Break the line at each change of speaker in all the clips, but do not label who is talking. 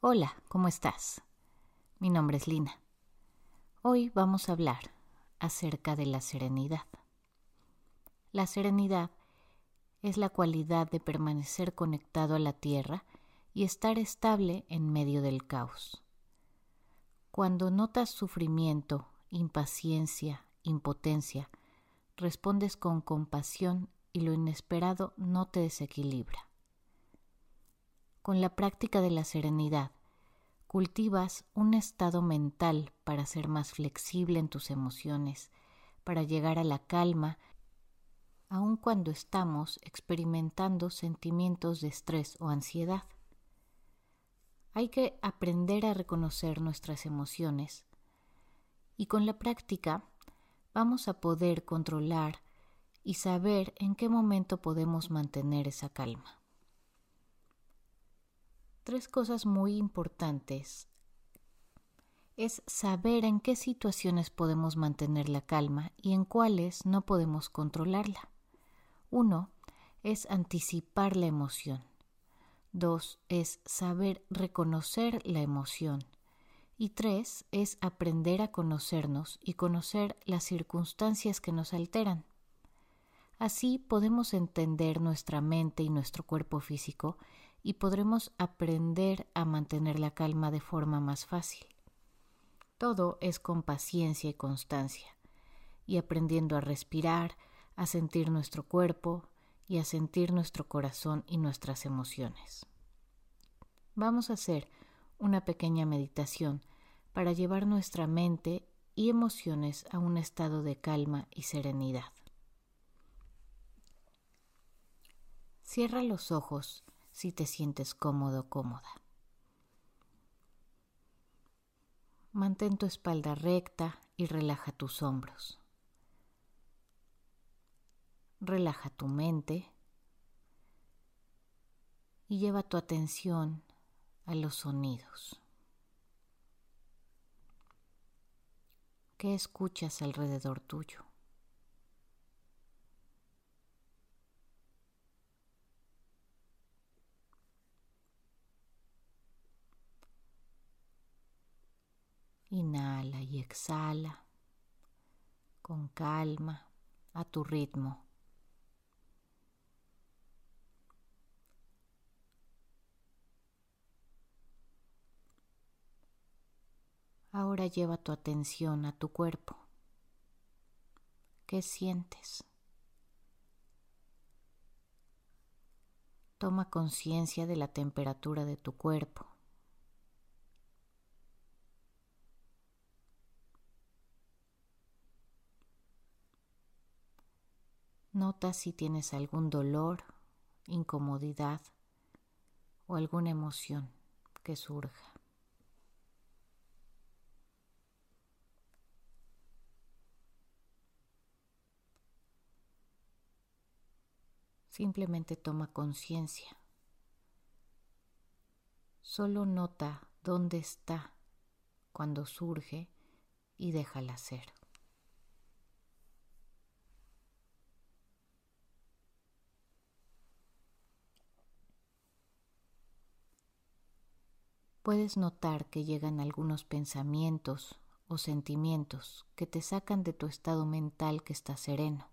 Hola, ¿cómo estás? Mi nombre es Lina. Hoy vamos a hablar acerca de la serenidad. La serenidad es la cualidad de permanecer conectado a la tierra y estar estable en medio del caos. Cuando notas sufrimiento, impaciencia, impotencia, respondes con compasión y lo inesperado no te desequilibra. Con la práctica de la serenidad, cultivas un estado mental para ser más flexible en tus emociones, para llegar a la calma, aun cuando estamos experimentando sentimientos de estrés o ansiedad. Hay que aprender a reconocer nuestras emociones y con la práctica vamos a poder controlar y saber en qué momento podemos mantener esa calma tres cosas muy importantes es saber en qué situaciones podemos mantener la calma y en cuáles no podemos controlarla. Uno es anticipar la emoción. Dos es saber reconocer la emoción. Y tres es aprender a conocernos y conocer las circunstancias que nos alteran. Así podemos entender nuestra mente y nuestro cuerpo físico y podremos aprender a mantener la calma de forma más fácil. Todo es con paciencia y constancia, y aprendiendo a respirar, a sentir nuestro cuerpo y a sentir nuestro corazón y nuestras emociones. Vamos a hacer una pequeña meditación para llevar nuestra mente y emociones a un estado de calma y serenidad. Cierra los ojos si te sientes cómodo cómoda. Mantén tu espalda recta y relaja tus hombros. Relaja tu mente y lleva tu atención a los sonidos. ¿Qué escuchas alrededor tuyo? Inhala y exhala con calma a tu ritmo. Ahora lleva tu atención a tu cuerpo. ¿Qué sientes? Toma conciencia de la temperatura de tu cuerpo. Nota si tienes algún dolor, incomodidad o alguna emoción que surja. Simplemente toma conciencia. Solo nota dónde está cuando surge y déjala ser. Puedes notar que llegan algunos pensamientos o sentimientos que te sacan de tu estado mental que está sereno.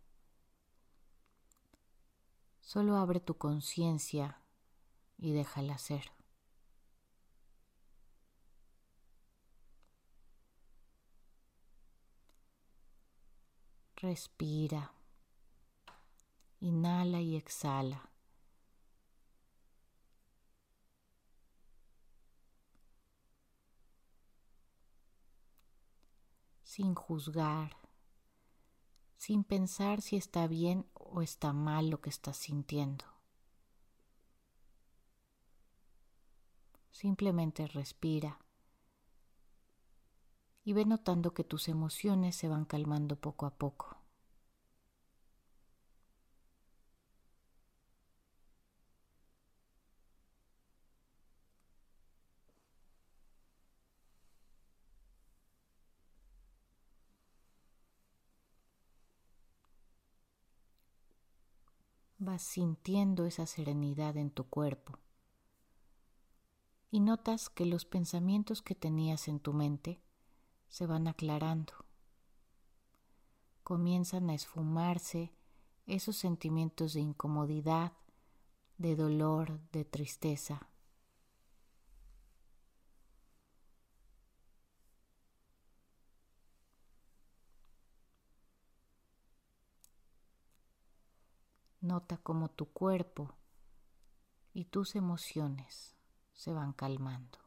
Solo abre tu conciencia y déjala ser. Respira, inhala y exhala. Sin juzgar, sin pensar si está bien o está mal lo que estás sintiendo. Simplemente respira y ve notando que tus emociones se van calmando poco a poco. Vas sintiendo esa serenidad en tu cuerpo y notas que los pensamientos que tenías en tu mente se van aclarando. Comienzan a esfumarse esos sentimientos de incomodidad, de dolor, de tristeza. Nota cómo tu cuerpo y tus emociones se van calmando.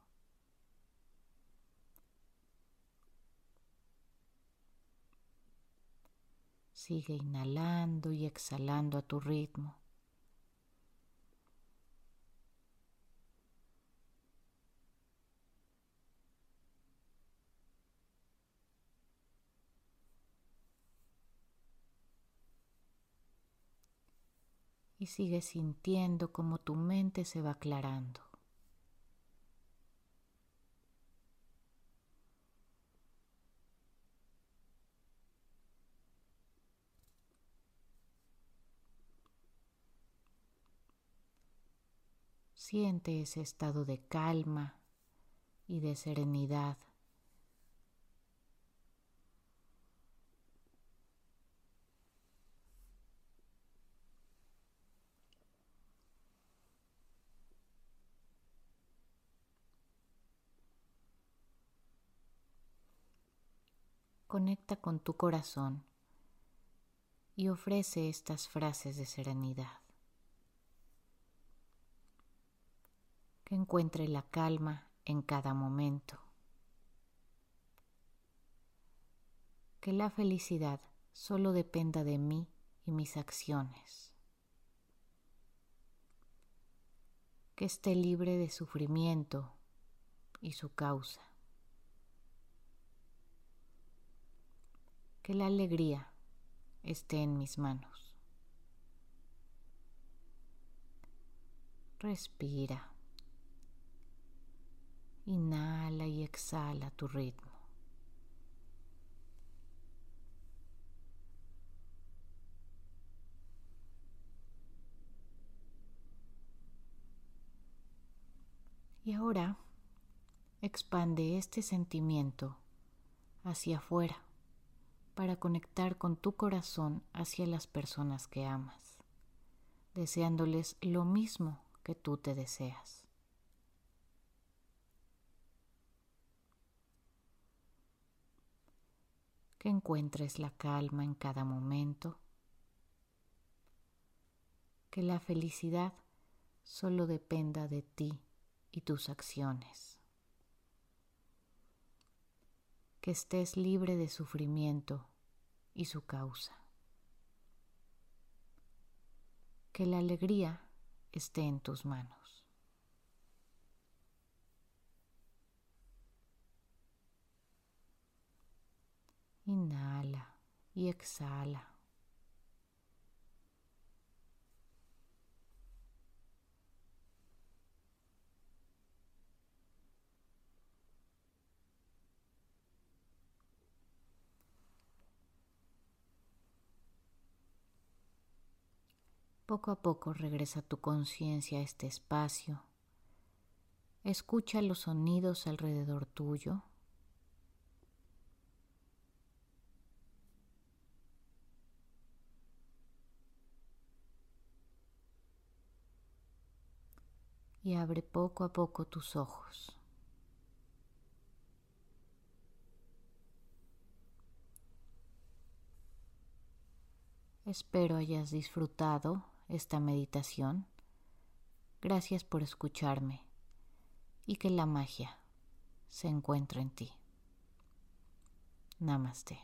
Sigue inhalando y exhalando a tu ritmo. Y sigue sintiendo como tu mente se va aclarando. Siente ese estado de calma y de serenidad. Conecta con tu corazón y ofrece estas frases de serenidad. que encuentre la calma en cada momento. Que la felicidad solo dependa de mí y mis acciones. Que esté libre de sufrimiento y su causa. Que la alegría esté en mis manos. Respira. Inhala y exhala tu ritmo. Y ahora expande este sentimiento hacia afuera para conectar con tu corazón hacia las personas que amas, deseándoles lo mismo que tú te deseas. que encuentres la calma en cada momento, que la felicidad solo dependa de ti y tus acciones, que estés libre de sufrimiento y su causa, que la alegría esté en tus manos. Inhala y exhala. Poco a poco regresa tu conciencia a este espacio. Escucha los sonidos alrededor tuyo. y abre poco a poco tus ojos. Espero hayas disfrutado esta meditación. Gracias por escucharme y que la magia se encuentre en ti. Namaste.